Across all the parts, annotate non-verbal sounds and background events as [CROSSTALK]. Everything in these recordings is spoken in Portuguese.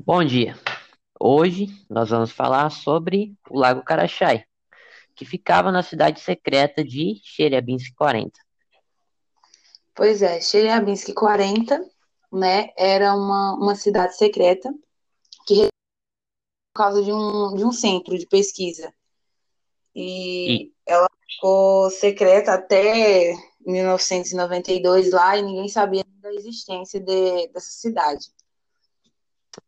Bom dia. Hoje nós vamos falar sobre o Lago Carachai, que ficava na cidade secreta de Chelyabinsk 40. Pois é, Chelyabinsk 40, né, era uma, uma cidade secreta que por causa de um, de um centro de pesquisa. E, E ela ficou secreta até 1992 lá e ninguém sabia da existência de, dessa cidade.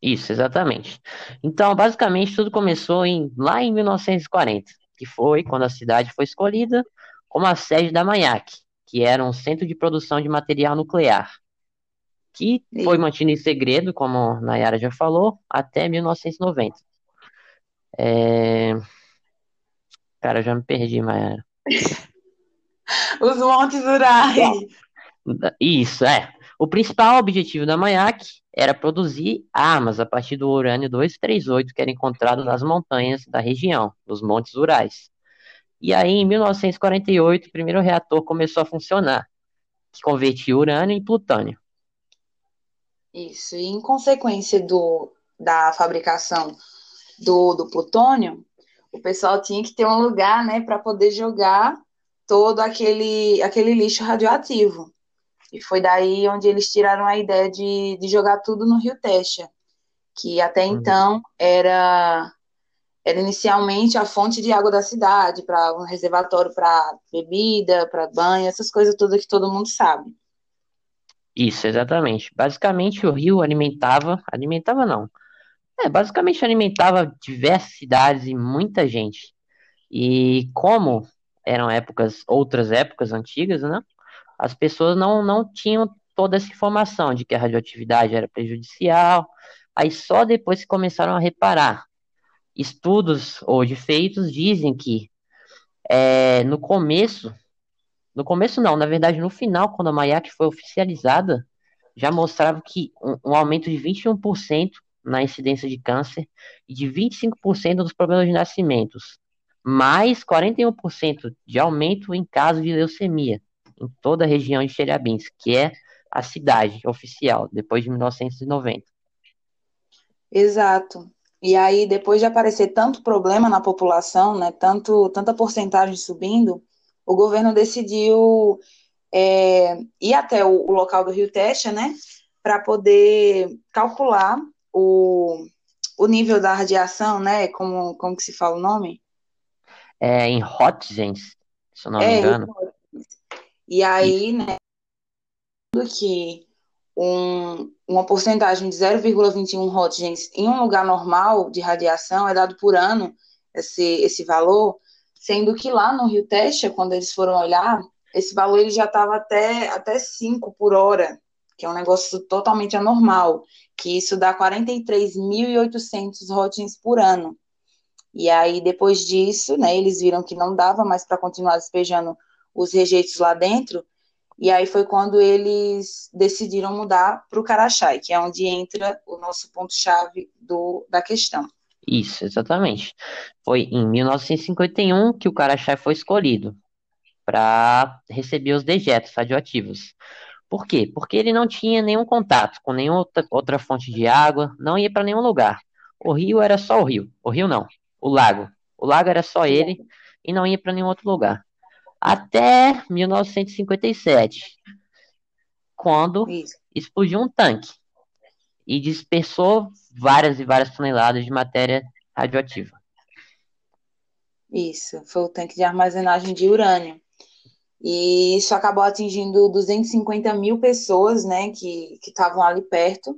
Isso, exatamente. Então, basicamente, tudo começou em, lá em 1940, que foi quando a cidade foi escolhida como a sede da MAIAC, que era um centro de produção de material nuclear, que foi E, mantido em segredo, como a Nayara já falou, até 1990. É... Cara, eu já me perdi, Mayara. [LAUGHS] os Montes Urais. Isso, é. O principal objetivo da MAIAC era produzir armas a partir do urânio 238, que era encontrado nas montanhas da região, nos Montes Urais. E aí, em 1948, o primeiro reator começou a funcionar, que convertia urânio em plutônio. Isso, e em consequência do, da fabricação do, do plutônio, o pessoal tinha que ter um lugar, né, para poder jogar todo aquele, aquele lixo radioativo. E foi daí onde eles tiraram a ideia de, de jogar tudo no Rio Techa, que até Uhum. então era, era inicialmente a fonte de água da cidade, para um reservatório para bebida, para banho, essas coisas todas que todo mundo sabe. Isso, exatamente. Basicamente, o rio alimentava, alimentava não. É, basicamente alimentava diversas cidades e muita gente. E como eram épocas, outras épocas antigas, né? As pessoas não, não tinham toda essa informação de que a radioatividade era prejudicial. Aí só depois começaram a reparar. Estudos hoje feitos dizem que é, no começo, no começo não, na verdade no final, quando a MAIAC foi oficializada, já mostrava que um, um aumento de 21% na incidência de câncer e de 25% dos problemas de nascimentos, mais 41% de aumento em casos de leucemia em toda a região de Chelyabinsk, que é a cidade oficial, depois de 1990. Exato. E aí, depois de aparecer tanto problema na população, né, tanto, tanta porcentagem subindo, o governo decidiu é, ir até o, o local do Rio Techa, né, para poder calcular o, o nível da radiação, né, como, como que se fala o nome? É em Hotgens, se eu não me É, engano. E aí, né, que um, uma porcentagem de 0,21 Roentgens em um lugar normal de radiação é dado por ano, esse, esse valor, sendo que lá no Rio Techa, quando eles foram olhar, esse valor ele já estava até, até 5 por hora, que é um negócio totalmente anormal, que isso dá 43.800 Roentgens por ano. E aí, depois disso, né, eles viram que não dava mais para continuar despejando os rejeitos lá dentro, e aí foi quando eles decidiram mudar para o Carachai, que é onde entra o nosso ponto-chave do, da questão. isso, exatamente. Foi em 1951 que o Karachai foi escolhido para receber os dejetos radioativos. Por quê? Porque ele não tinha nenhum contato com nenhuma outra fonte de água, não ia para nenhum lugar. O rio era só o rio. O rio não, o lago. O lago era só ele e não ia para nenhum outro lugar. Até 1957, quando Isso, explodiu um tanque e dispersou várias e várias toneladas de matéria radioativa. isso. Foi o tanque de armazenagem de urânio. E isso acabou atingindo 250 mil pessoas, né, que que estavam ali perto,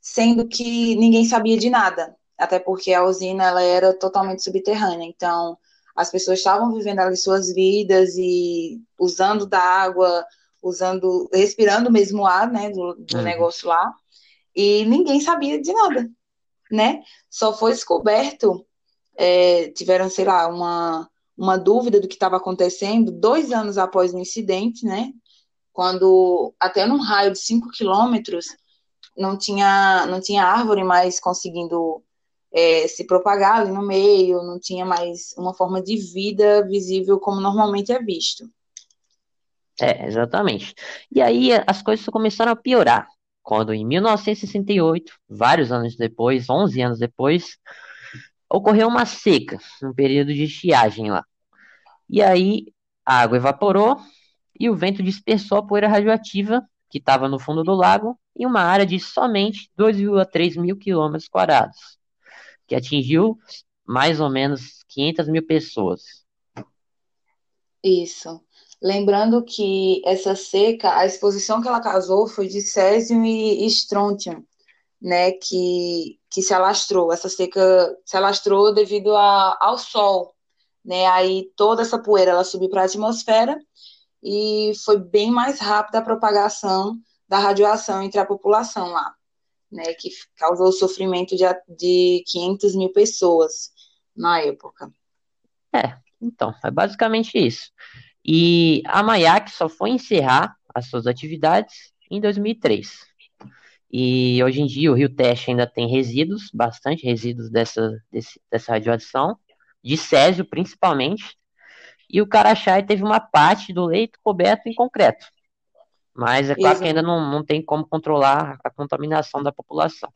sendo que ninguém sabia de nada, até porque a usina ela era totalmente subterrânea. Então, as pessoas estavam vivendo ali suas vidas e usando da água, usando, respirando mesmo o ar, né, do, do Uhum. negócio lá, e ninguém sabia de nada, né? Só foi descoberto, é, tiveram, sei lá, uma, uma dúvida do que estava acontecendo dois anos após o incidente, né? Quando até num raio de cinco quilômetros não tinha, não tinha árvore mais conseguindo é, se propagar ali no meio, não tinha mais uma forma de vida visível como normalmente é visto. É, exatamente. E aí as coisas começaram a piorar. quando em 1968, vários anos depois, 11 anos depois, ocorreu uma seca, um período de estiagem lá. E aí a água evaporou e o vento dispersou a poeira radioativa que estava no fundo do lago em uma área de somente 2,3 mil quilômetros quadrados, que atingiu mais ou menos 500 mil pessoas. Isso. Lembrando que essa seca, a exposição que ela causou foi de césio e estrontium, né, que, que se alastrou. Essa seca se alastrou devido a, ao sol, né? Aí toda essa poeira ela subiu para a atmosfera e foi bem mais rápida a propagação da radiação entre a população lá, né? Que causou o sofrimento de, de 500 mil pessoas na época. É, então, é basicamente isso. E a Mayak só foi encerrar as suas atividades em 2003. E hoje em dia o Rio Teste ainda tem resíduos, bastante resíduos dessa, desse, dessa radiação, de césio principalmente, e o Carachai teve uma parte do leito coberto em concreto. Mas é claro que ainda não, não tem como controlar a contaminação da população.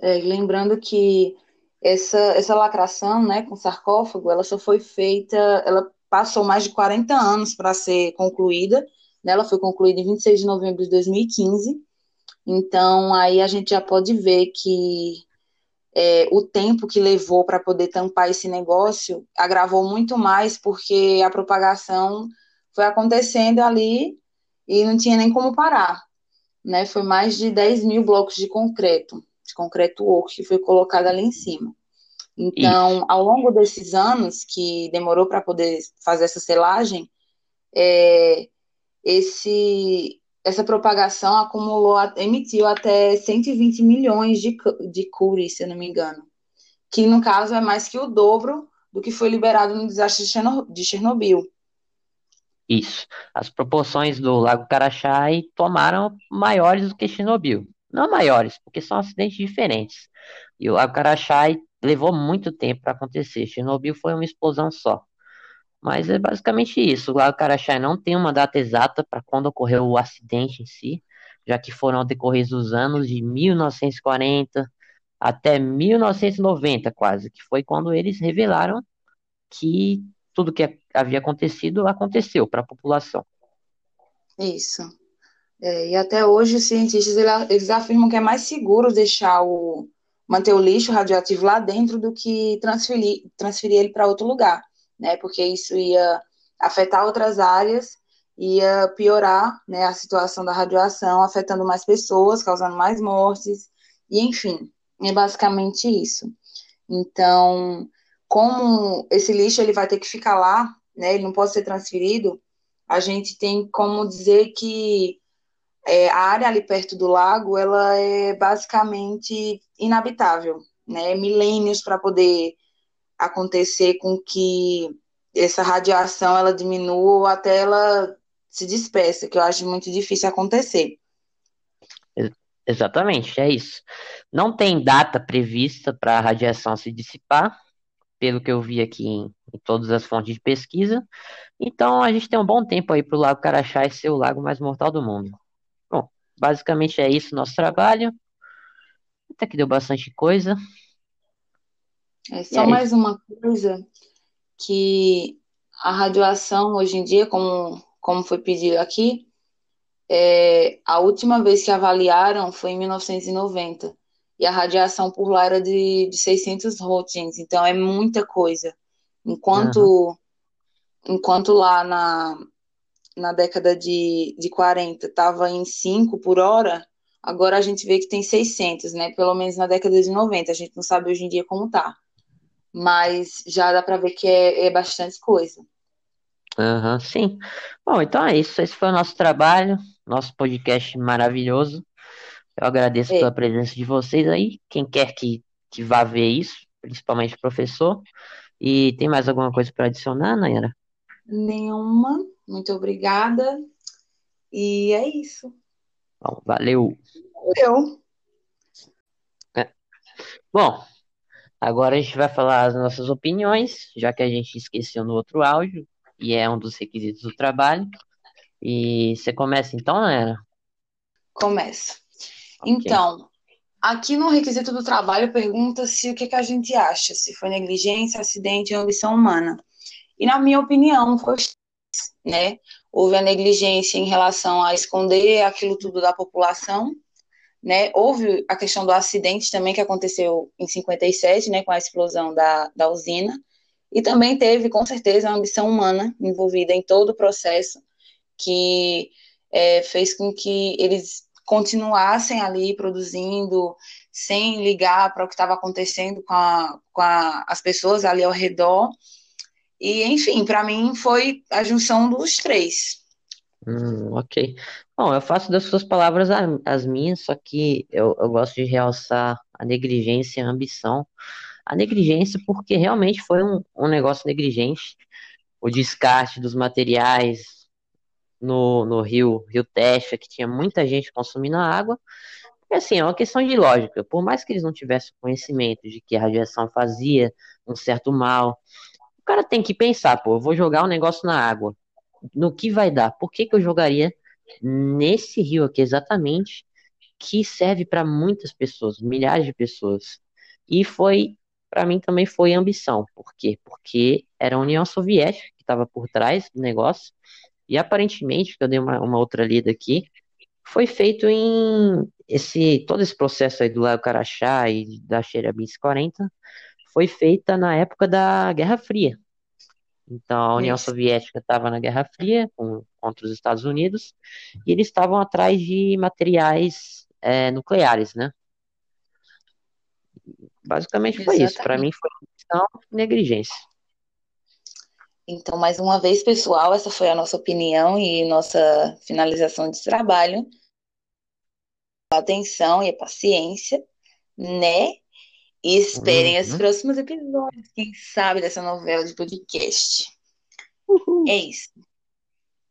É, lembrando que essa, essa lacração né, com sarcófago, ela só foi feita, ela passou mais de 40 anos para ser concluída, né, ela foi concluída em 26 de novembro de 2015, então aí a gente já pode ver que é, o tempo que levou para poder tampar esse negócio agravou muito mais, porque a propagação foi acontecendo ali e não tinha nem como parar. Né? Foi mais de 10 mil blocos de concreto, de concreto oco, que foi colocado ali em cima. Então, Isso. ao longo desses anos que demorou para poder fazer essa selagem, é, esse, essa propagação acumulou, emitiu até 120 milhões de, de curies, se eu não me engano, que no caso é mais que o dobro do que foi liberado no desastre de Chernobyl. Isso. As proporções do Lago Karachay tomaram maiores do que Chernobyl. Não maiores, porque são acidentes diferentes. E o Lago Karachay levou muito tempo para acontecer. Chernobyl foi uma explosão só. Mas é basicamente isso. O Lago Karachay não tem uma data exata para quando ocorreu o acidente em si, já que foram decorridos os anos de 1940 até 1990, quase, que foi quando eles revelaram que tudo que havia acontecido aconteceu para a população. Isso. É, e até hoje os cientistas eles afirmam que é mais seguro deixar o manter o lixo radioativo lá dentro do que transferir, transferir ele para outro lugar né? Porque isso ia afetar outras áreas, ia piorar, né, a situação da radiação, afetando mais pessoas, causando mais mortes, e enfim, é basicamente isso. Então, como esse lixo ele vai ter que ficar lá, né, ele não pode ser transferido, a gente tem como dizer que é, a área ali perto do lago, ela é basicamente inabitável, né, milênios para poder acontecer com que essa radiação ela diminua ou até ela se dispersa, que eu acho muito difícil acontecer. Exatamente, é isso. Não tem data prevista para a radiação se dissipar, pelo que eu vi aqui em, em, todas as fontes de pesquisa. Então a gente tem um bom tempo aí para o Lago Carachá ser o lago mais mortal do mundo. Bom, basicamente é isso nosso trabalho. Até que deu bastante coisa. É só mais uma coisa que a radiação hoje em dia, como, como foi pedido aqui, é, a última vez que avaliaram foi em 1990 e a radiação por lá era de, de 600 rotins, então é muita coisa. Enquanto, uhum. enquanto lá na, na década de, de 40 estava em 5 por hora, agora a gente vê que tem 600, né? Pelo menos na década de 90, a gente não sabe hoje em dia como tá mas já dá para ver que é, é bastante coisa. Uhum, sim. Bom, então é isso. Esse foi o nosso trabalho, nosso podcast maravilhoso. Eu agradeço é. pela presença de vocês aí. Quem quer que, que vá ver isso, principalmente o professor. E tem mais alguma coisa para adicionar, Nayara? Nenhuma. Muito obrigada. E é isso. Bom, valeu. Valeu. É. Bom, Agora a gente vai falar as nossas opiniões, já que a gente esqueceu no outro áudio, e é um dos requisitos do trabalho. E você começa então, Ana? Começa. Ok. Então, aqui no requisito do trabalho pergunta se o que, que a gente acha, se foi negligência, acidente ou ambição humana. E na minha opinião, foi né? Houve a negligência em relação a esconder aquilo tudo da população, né? Houve a questão do acidente também que aconteceu em 57, né, com a explosão da, da usina, e também teve, com certeza, a ambição humana envolvida em todo o processo, que é, fez com que eles continuassem ali produzindo, sem ligar para o que estava acontecendo com, a, com a, as pessoas ali ao redor. E, enfim, para mim foi a junção dos três. Hum, ok. Bom, eu faço das suas palavras as minhas, só que eu, eu gosto de realçar a negligência e a ambição. A negligência, porque realmente foi um, um negócio negligente. O descarte dos materiais no, no rio, Rio Techa, que tinha muita gente consumindo a água. E assim, é uma questão de lógica. Por mais que eles não tivessem conhecimento de que a radiação fazia um certo mal, o cara tem que pensar, pô, eu vou jogar um negócio na água. No que vai dar? Por que que eu jogaria nesse rio aqui exatamente, que serve para muitas pessoas, milhares de pessoas? E foi, para mim também foi ambição. Por quê? Porque era a União Soviética que estava por trás do negócio. E aparentemente, que eu dei uma, uma outra lida aqui, foi feito em esse todo esse processo aí do Lago Carachá e da Chelyabinsk 40 foi feita na época da Guerra Fria. Então a União Isso. Soviética estava na Guerra Fria com, contra os Estados Unidos e eles estavam atrás de materiais é, nucleares, né? Basicamente foi isso. Para Exatamente. mim foi e negligência. Então, mais uma vez, pessoal, essa foi a nossa opinião e nossa finalização de trabalho. A atenção e a paciência, né? E esperem os Uhum. próximos episódios, quem sabe, dessa novela de podcast. Uhul. É isso.